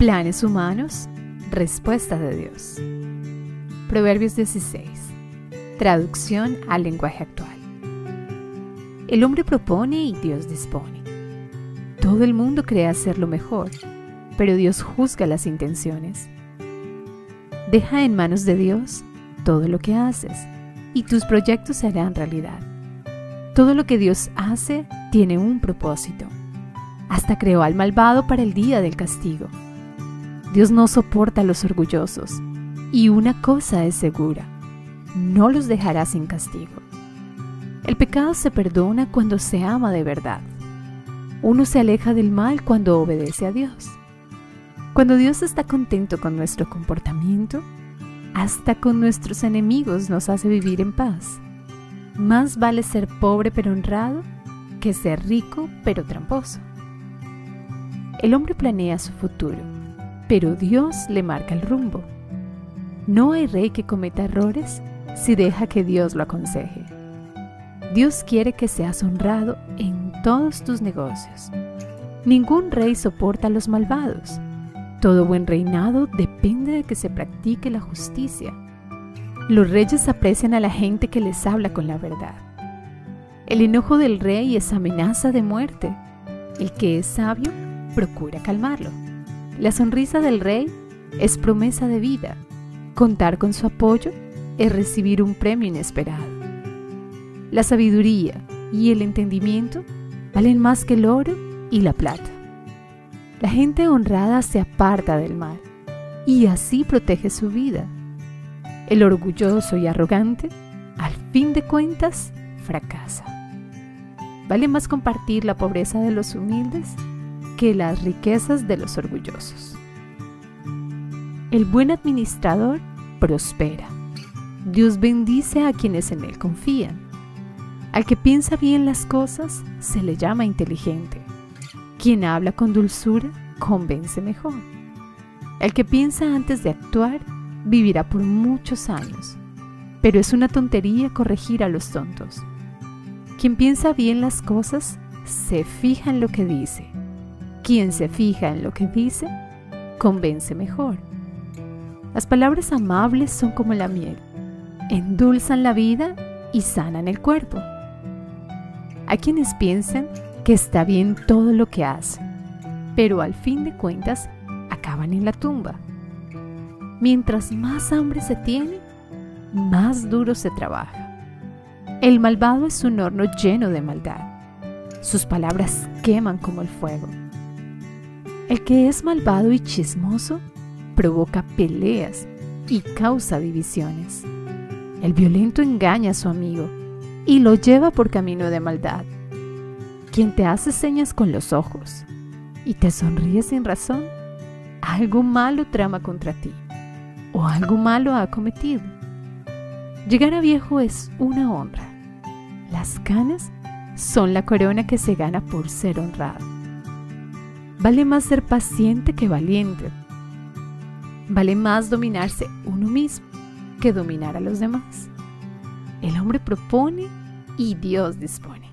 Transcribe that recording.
Planes humanos, respuesta de Dios. Proverbios 16. Traducción al lenguaje actual. El hombre propone y Dios dispone. Todo el mundo cree hacer lo mejor, pero Dios juzga las intenciones. Deja en manos de Dios todo lo que haces y tus proyectos se harán realidad. Todo lo que Dios hace tiene un propósito. Hasta creó al malvado para el día del castigo. Dios no soporta a los orgullosos. Y una cosa es segura, no los dejará sin castigo. El pecado se perdona cuando se ama de verdad. Uno se aleja del mal cuando obedece a Dios. Cuando Dios está contento con nuestro comportamiento, hasta con nuestros enemigos nos hace vivir en paz. Más vale ser pobre pero honrado que ser rico pero tramposo. El hombre planea su futuro, pero Dios le marca el rumbo. No hay rey que cometa errores si deja que Dios lo aconseje. Dios quiere que seas honrado en todos tus negocios. Ningún rey soporta a los malvados. Todo buen reinado depende de que se practique la justicia. Los reyes aprecian a la gente que les habla con la verdad. El enojo del rey es amenaza de muerte. El que es sabio procura calmarlo. La sonrisa del rey es promesa de vida. Contar con su apoyo es recibir un premio inesperado. La sabiduría y el entendimiento valen más que el oro y la plata. La gente honrada se aparta del mal y así protege su vida. El orgulloso y arrogante, al fin de cuentas, fracasa. Vale más compartir la pobreza de los humildes que las riquezas de los orgullosos. El buen administrador prospera. Dios bendice a quienes en Él confían. Al que piensa bien las cosas se le llama inteligente. Quien habla con dulzura convence mejor. El que piensa antes de actuar vivirá por muchos años, pero es una tontería corregir a los tontos. Quien piensa bien las cosas se fija en lo que dice. Quien se fija en lo que dice, convence mejor. Las palabras amables son como la miel, endulzan la vida y sanan el cuerpo. Hay quienes piensan que está bien todo lo que hacen, pero al fin de cuentas acaban en la tumba. Mientras más hambre se tiene, más duro se trabaja. El malvado es un horno lleno de maldad. Sus palabras queman como el fuego. El que es malvado y chismoso provoca peleas y causa divisiones. El violento engaña a su amigo y lo lleva por camino de maldad. Quien te hace señas con los ojos y te sonríe sin razón, algo malo trama contra ti o algo malo ha cometido. Llegar a viejo es una honra. Las canas son la corona que se gana por ser honrado. Vale más ser paciente que valiente. Vale más dominarse uno mismo que dominar a los demás. El hombre propone y Dios dispone.